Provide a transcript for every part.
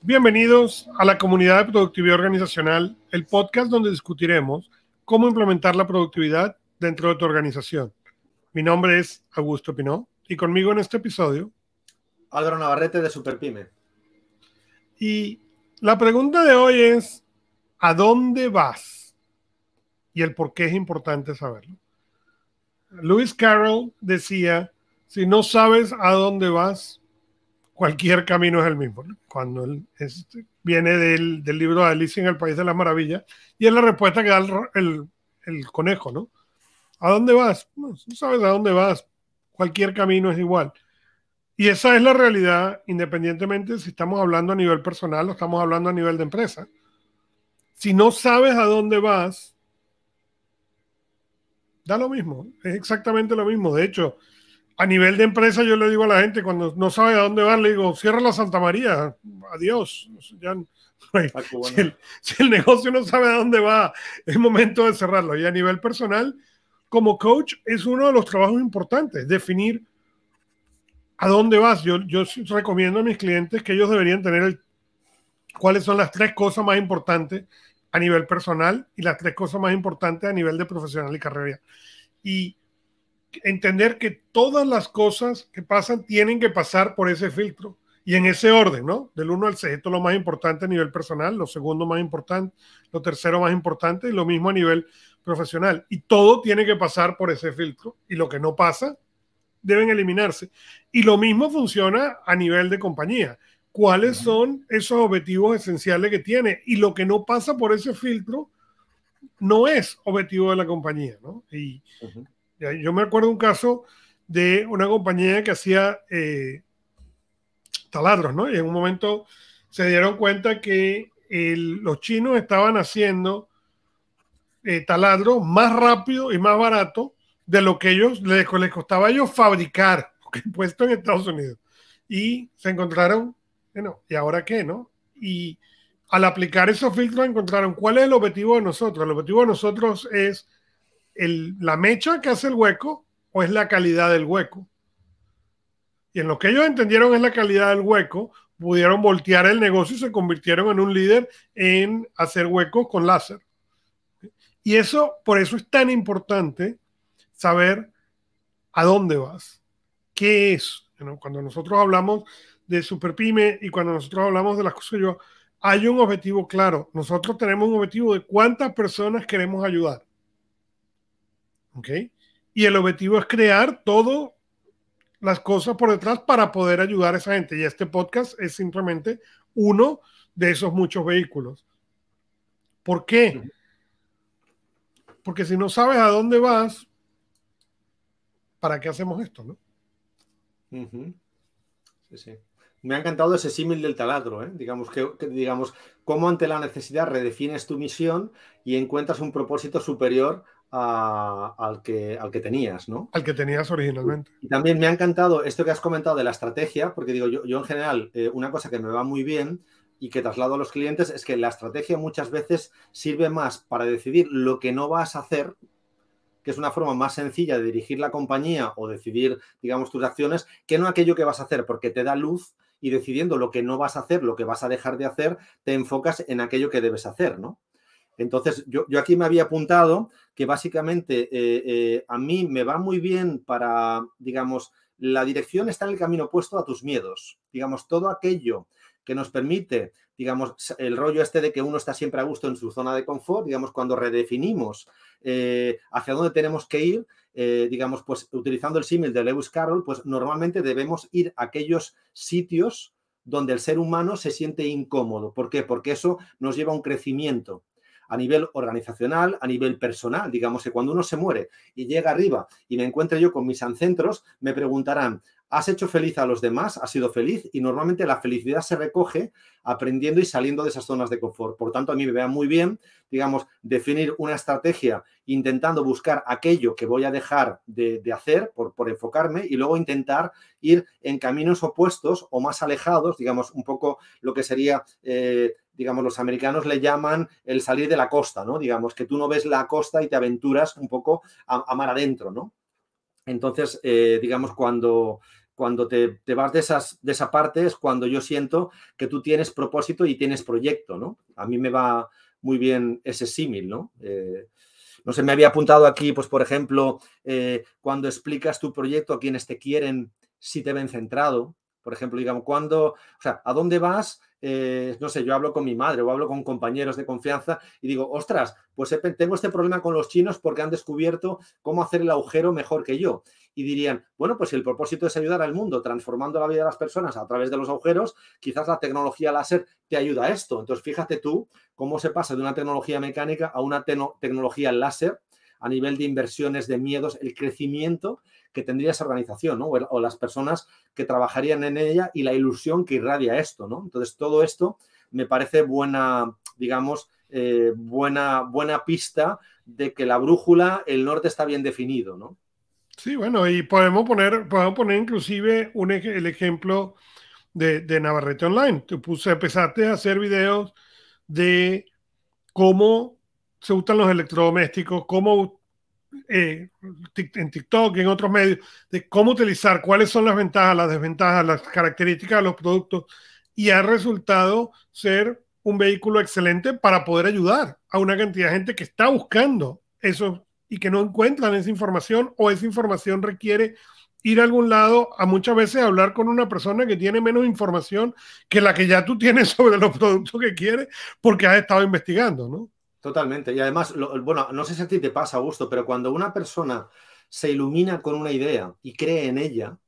Bienvenidos a la comunidad de productividad organizacional, el podcast donde discutiremos cómo implementar la productividad dentro de tu organización. Mi nombre es Augusto Pinó y conmigo en este episodio Álvaro Navarrete de Superpyme. Y la pregunta de hoy es, ¿a dónde vas? Y el por qué es importante saberlo. Lewis Carroll decía, si no sabes a dónde vas, cualquier camino es el mismo. Cuando viene del, libro de Alicia en el País de las Maravillas, y es la respuesta que da el, conejo, ¿no? ¿A dónde vas? No, sabes a dónde vas. Cualquier camino es igual. Y esa es la realidad, independientemente si estamos hablando a nivel personal o estamos hablando a nivel de empresa. Si no sabes a dónde vas, da lo mismo, es exactamente lo mismo. De hecho, a nivel de empresa yo le digo a la gente, cuando no sabe a dónde va, le digo, cierra la Santa María, adiós. Ah, si, el, negocio no sabe a dónde va, es momento de cerrarlo. Y a nivel personal, como coach, es uno de los trabajos importantes, definir a dónde vas. Yo, yo recomiendo a mis clientes que ellos deberían tener cuáles son las tres cosas más importantes a nivel personal y las tres cosas más importantes a nivel de profesional y carrera. Y entender que todas las cosas que pasan tienen que pasar por ese filtro y en ese orden, ¿no? Del 1 al 6, esto es lo más importante a nivel personal, lo segundo más importante, lo tercero más importante y lo mismo a nivel profesional. Y todo tiene que pasar por ese filtro y lo que no pasa deben eliminarse. Y lo mismo funciona a nivel de compañía cuáles son esos objetivos esenciales que tiene. Y lo que no pasa por ese filtro no es objetivo de la compañía. ¿no? Y yo me acuerdo un caso de una compañía que hacía eh, taladros, ¿no? Y en un momento se dieron cuenta que los chinos estaban haciendo eh, taladros más rápido y más barato de lo que ellos les, costaba a ellos fabricar, puesto en Estados Unidos. Y se encontraron bueno, ¿y ahora qué, no? Y al aplicar esos filtros encontraron cuál es el objetivo de nosotros. El objetivo de nosotros es la mecha que hace el hueco o es la calidad del hueco. Y en lo que ellos entendieron es la calidad del hueco, pudieron voltear el negocio y se convirtieron en un líder en hacer huecos con láser. Y eso, por eso es tan importante saber a dónde vas, qué es. Cuando nosotros hablamos de Superpyme y cuando nosotros hablamos de las cosas yo, hay un objetivo claro. Nosotros tenemos un objetivo de cuántas personas queremos ayudar. ¿Ok? Y el objetivo es crear todas las cosas por detrás para poder ayudar a esa gente. Y este podcast es simplemente uno de esos muchos vehículos. ¿Por qué? Porque si no sabes a dónde vas, ¿para qué hacemos esto? ¿no? Sí, sí. Me ha encantado ese símil del taladro, ¿eh? digamos, que, digamos, cómo ante la necesidad redefines tu misión y encuentras un propósito superior al, que, al que tenías, ¿no? Al que tenías originalmente. Y también me ha encantado esto que has comentado de la estrategia, porque digo, yo, yo en general, eh, una cosa que me va muy bien y que traslado a los clientes es que la estrategia muchas veces sirve más para decidir lo que no vas a hacer que es una forma más sencilla de dirigir la compañía o decidir, digamos, tus acciones, que no aquello que vas a hacer, porque te da luz y decidiendo lo que no vas a hacer, lo que vas a dejar de hacer, te enfocas en aquello que debes hacer, ¿no? Entonces, yo, aquí me había apuntado que básicamente eh, eh, a mí me va muy bien para, digamos, la dirección está en el camino opuesto a tus miedos. Digamos, todo aquello que nos permite, digamos, el rollo este de que uno está siempre a gusto en su zona de confort, digamos, cuando redefinimos eh, hacia dónde tenemos que ir, digamos, pues utilizando el símil de Lewis Carroll, pues normalmente debemos ir a aquellos sitios donde el ser humano se siente incómodo. ¿Por qué? Porque eso nos lleva a un crecimiento a nivel organizacional, a nivel personal. Digamos que cuando uno se muere y llega arriba y me encuentro yo con mis ancestros, me preguntarán, has hecho feliz a los demás, has sido feliz y normalmente la felicidad se recoge aprendiendo y saliendo de esas zonas de confort. Por tanto, a mí me vea muy bien, digamos, definir una estrategia intentando buscar aquello que voy a dejar de, hacer por, por, enfocarme y luego intentar ir en caminos opuestos o más alejados, digamos, un poco lo que sería... Eh, digamos, los americanos le llaman el salir de la costa, ¿no? Digamos, que tú no ves la costa y te aventuras un poco a, mar adentro, ¿no? Entonces, eh, digamos, cuando, cuando te, vas de, esas, de esa parte es cuando yo siento que tú tienes propósito y tienes proyecto, ¿no? A mí me va muy bien ese símil, ¿no? Eh, no sé, me había apuntado aquí, pues por ejemplo, eh, cuando explicas tu proyecto a quienes te quieren, si te ven centrado, por ejemplo, digamos, cuando, o sea, ¿a dónde vas eh, no sé, yo hablo con mi madre o hablo con compañeros de confianza y digo, ostras, pues tengo este problema con los chinos porque han descubierto cómo hacer el agujero mejor que yo. Y dirían, bueno, pues si el propósito es ayudar al mundo transformando la vida de las personas a través de los agujeros, quizás la tecnología láser te ayuda a esto. Entonces, fíjate tú cómo se pasa de una tecnología mecánica a una tecnología láser a nivel de inversiones, de miedos, el crecimiento que tendría esa organización, ¿no? O, las personas que trabajarían en ella y la ilusión que irradia esto, ¿no? Entonces, todo esto me parece buena, digamos, eh, buena, buena pista de que la brújula, el norte está bien definido, ¿no? Sí, bueno, y podemos poner, podemos poner inclusive el ejemplo de, de Navarrete Online. Tú puse, empezaste a hacer videos de cómo se usan los electrodomésticos, cómo eh, en TikTok y en otros medios, de cómo utilizar, cuáles son las ventajas, las desventajas, las características de los productos, y ha resultado ser un vehículo excelente para poder ayudar a una cantidad de gente que está buscando eso y que no encuentran esa información o esa información requiere ir a algún lado a muchas veces hablar con una persona que tiene menos información que la que ya tú tienes sobre los productos que quieres porque has estado investigando, ¿no? Totalmente. Y además, bueno, no sé si a ti te pasa, Augusto, pero cuando una persona se ilumina con una idea y cree en ella,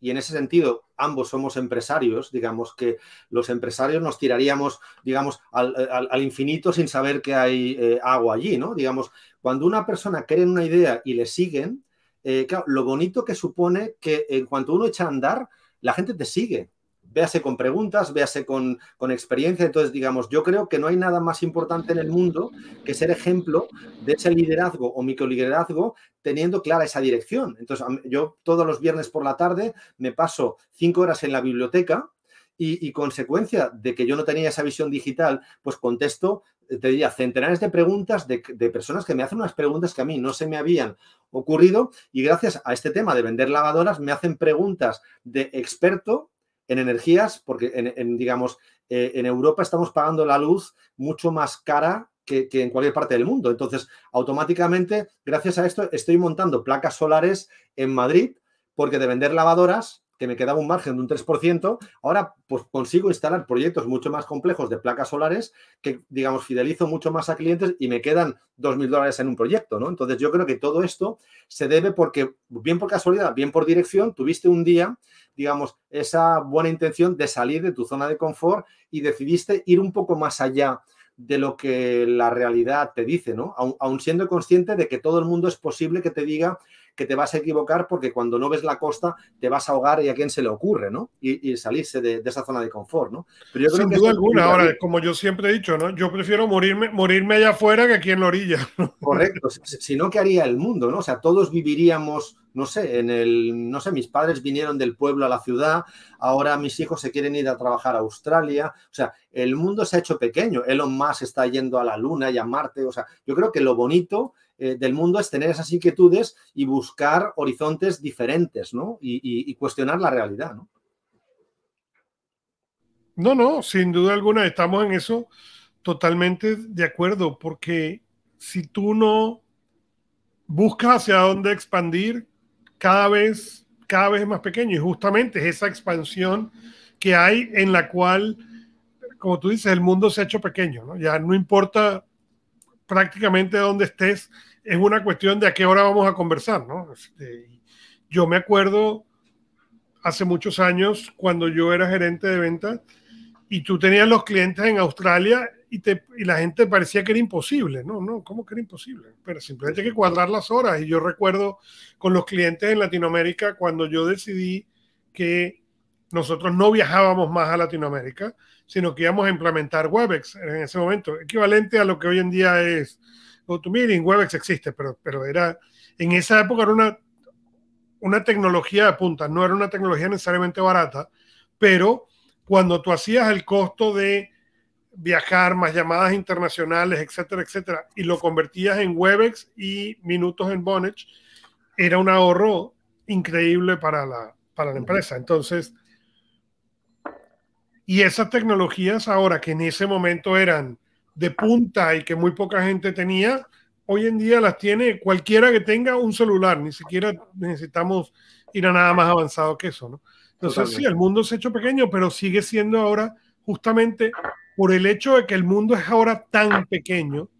y en ese sentido ambos somos empresarios, digamos que los empresarios nos tiraríamos, digamos, al, infinito sin saber que hay eh, agua allí, ¿no? Digamos, cuando una persona cree en una idea y le siguen, eh, claro, lo bonito que supone que en cuanto uno echa a andar, la gente te sigue véase con preguntas, véase con, experiencia. Entonces, digamos, yo creo que no hay nada más importante en el mundo que ser ejemplo de ese liderazgo o microliderazgo teniendo clara esa dirección. Entonces, yo todos los viernes por la tarde me paso cinco horas en la biblioteca y, consecuencia de que yo no tenía esa visión digital, pues contesto, te diría, centenares de preguntas de, de, personas que me hacen unas preguntas que a mí no se me habían ocurrido y gracias a este tema de vender lavadoras me hacen preguntas de experto en energías, porque en, digamos, eh, en Europa estamos pagando la luz mucho más cara que, que, en cualquier parte del mundo. Entonces, automáticamente, gracias a esto, estoy montando placas solares en Madrid, porque de vender lavadoras, que me quedaba un margen de un 3%, ahora pues consigo instalar proyectos mucho más complejos de placas solares que, digamos, fidelizo mucho más a clientes y me quedan 2.000 dólares en un proyecto, ¿no? Entonces yo creo que todo esto se debe porque, bien por casualidad, bien por dirección, tuviste un día, digamos, esa buena intención de salir de tu zona de confort y decidiste ir un poco más allá de lo que la realidad te dice, ¿no? Aun, siendo consciente de que todo el mundo es posible que te diga que te vas a equivocar porque cuando no ves la costa te vas a ahogar y a quién se le ocurre, ¿no? Y, salirse de, esa zona de confort, ¿no? Pero yo Sin duda alguna, ahora, como yo siempre he dicho, ¿no? Yo prefiero morirme, morirme allá afuera que aquí en la orilla. Correcto, si no, ¿qué haría el mundo, no? O sea, todos viviríamos no sé, en el, no sé, mis padres vinieron del pueblo a la ciudad, ahora mis hijos se quieren ir a trabajar a Australia, o sea, el mundo se ha hecho pequeño, Elon Musk está yendo a la Luna y a Marte, o sea, yo creo que lo bonito eh, del mundo es tener esas inquietudes y buscar horizontes diferentes, ¿no? Y, cuestionar la realidad, ¿no? No, no, sin duda alguna estamos en eso totalmente de acuerdo, porque si tú no buscas hacia dónde expandir, cada vez, cada vez más pequeño y justamente es esa expansión que hay en la cual, como tú dices, el mundo se ha hecho pequeño, ¿no? Ya no importa prácticamente dónde estés, es una cuestión de a qué hora vamos a conversar, ¿no? Este, yo me acuerdo hace muchos años cuando yo era gerente de ventas y tú tenías los clientes en Australia y, te, y la gente parecía que era imposible. No, no, ¿cómo que era imposible? Pero simplemente hay que cuadrar las horas. Y yo recuerdo con los clientes en Latinoamérica cuando yo decidí que nosotros no viajábamos más a Latinoamérica, sino que íbamos a implementar Webex en ese momento, equivalente a lo que hoy en día es GoToMeeting, Webex existe, pero, pero era, en esa época era una, una tecnología de punta, no era una tecnología necesariamente barata, pero cuando tú hacías el costo de viajar, más llamadas internacionales, etcétera, etcétera, y lo convertías en Webex y minutos en Vonage, era un ahorro increíble para la, para la empresa. Entonces, y esas tecnologías ahora que en ese momento eran de punta y que muy poca gente tenía, hoy en día las tiene cualquiera que tenga un celular, ni siquiera necesitamos ir a nada más avanzado que eso, ¿no? Entonces, sí, el mundo se ha hecho pequeño, pero sigue siendo ahora justamente por el hecho de que el mundo es ahora tan pequeño,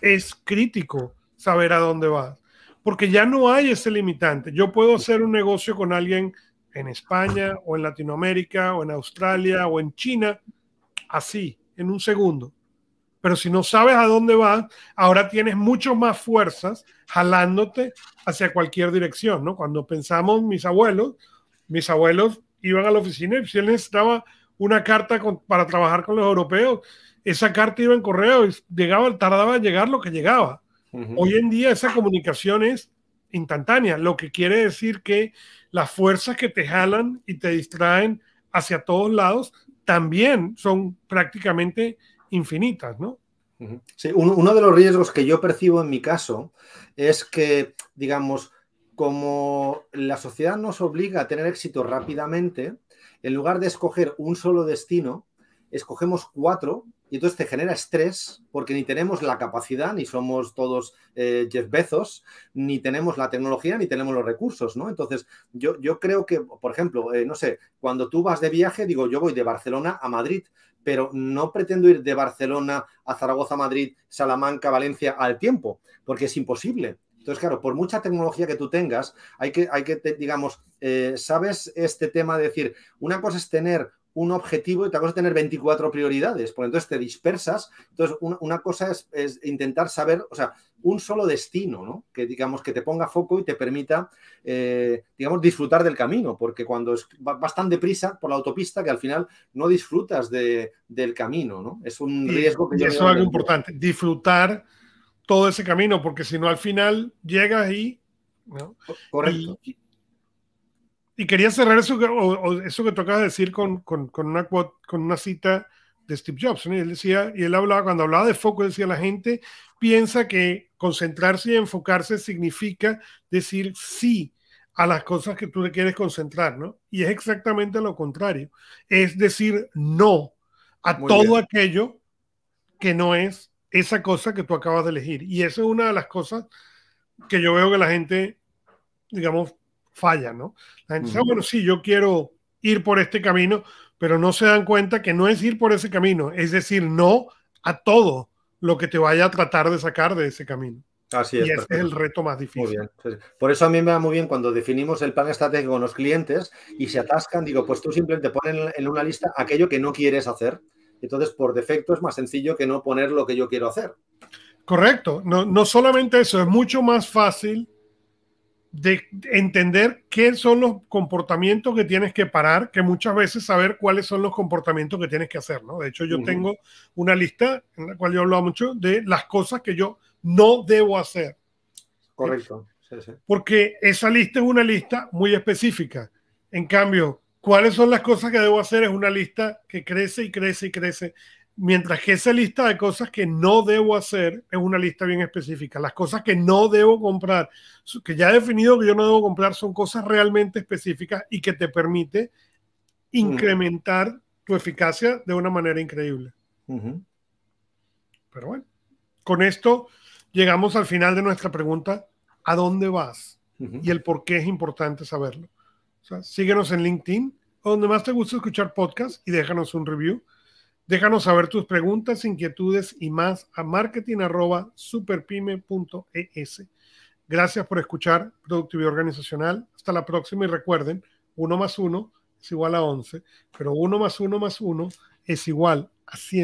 es crítico saber a dónde va, porque ya no hay ese limitante. Yo puedo hacer un negocio con alguien en España o en Latinoamérica o en Australia o en China, así, en un segundo. Pero si no sabes a dónde vas, ahora tienes mucho más fuerzas jalándote hacia cualquier dirección, ¿no? Cuando pensamos mis abuelos, mis abuelos iban a la oficina y si él necesitaba una carta para trabajar con los europeos, esa carta iba en correo y llegaba, tardaba en llegar lo que llegaba. Hoy en día esa comunicación es instantánea, lo que quiere decir que las fuerzas que te jalan y te distraen hacia todos lados también son prácticamente infinitas, ¿no? Sí, uno, de los riesgos que yo percibo en mi caso es que, digamos, como la sociedad nos obliga a tener éxito rápidamente, en lugar de escoger un solo destino, escogemos cuatro y entonces te genera estrés porque ni tenemos la capacidad, ni somos todos eh, Jeff Bezos, ni tenemos la tecnología, ni tenemos los recursos, ¿no? Entonces, yo, yo creo que, por ejemplo, eh, no sé, cuando tú vas de viaje, digo, yo voy de Barcelona a Madrid, pero no pretendo ir de Barcelona a Zaragoza, Madrid, Salamanca, Valencia al tiempo, porque es imposible. Entonces, claro, por mucha tecnología que tú tengas, hay que, hay que digamos, eh, ¿sabes este tema de decir, una cosa es tener un objetivo y otra cosa es tener 24 prioridades, porque entonces te dispersas. Entonces, una, cosa es, intentar saber, o sea, un solo destino, ¿no? Que digamos que te ponga foco y te permita, eh, digamos, disfrutar del camino, porque cuando es, vas tan deprisa por la autopista que al final no disfrutas de, del camino, ¿no? Es un riesgo que... Y eso es algo importante, disfrutar todo ese camino, porque si no al final llegas y... ¿no? Correcto. Y quería cerrar eso que, eso que tocaba decir con, con, con, una, con una cita de Steve Jobs. Él decía, y él hablaba, cuando hablaba de foco, decía, la gente piensa que concentrarse y enfocarse significa decir sí a las cosas que tú le quieres concentrar, ¿no? Y es exactamente lo contrario. Es decir no a todo aquello que no es esa cosa que tú acabas de elegir. Y esa es una de las cosas que yo veo que la gente, digamos, falla, ¿no? La gente dice, ah, bueno, sí, yo quiero ir por este camino, pero no se dan cuenta que no es ir por ese camino, es decir, no a todo lo que te vaya a tratar de sacar de ese camino. Así es. Y ese es el reto más difícil. Por eso a mí me va muy bien cuando definimos el plan estratégico con los clientes y se atascan, digo, pues tú simplemente pones en una lista aquello que no quieres hacer. Entonces, por defecto es más sencillo que no poner lo que yo quiero hacer. Correcto. No, no solamente eso, es mucho más fácil de entender qué son los comportamientos que tienes que parar, que muchas veces saber cuáles son los comportamientos que tienes que hacer, ¿no? De hecho, yo tengo una lista en la cual yo hablo mucho de las cosas que yo no debo hacer. Correcto. Porque esa lista es una lista muy específica. En cambio, cuáles son las cosas que debo hacer es una lista que crece y crece y crece Mientras que esa lista de cosas que no debo hacer es una lista bien específica. Las cosas que no debo comprar, que ya he definido que yo no debo comprar, son cosas realmente específicas y que te permite incrementar tu eficacia de una manera increíble. Pero bueno, con esto llegamos al final de nuestra pregunta, ¿a dónde vas? Y el por qué es importante saberlo. síguenos en LinkedIn, donde más te gusta escuchar podcast y déjanos un review. Déjanos saber tus preguntas, inquietudes y más a marketing.superpyme.es. Gracias por escuchar Productividad Organizacional. Hasta la próxima y recuerden, uno más uno es igual a 11, pero uno más uno más uno es igual a 100.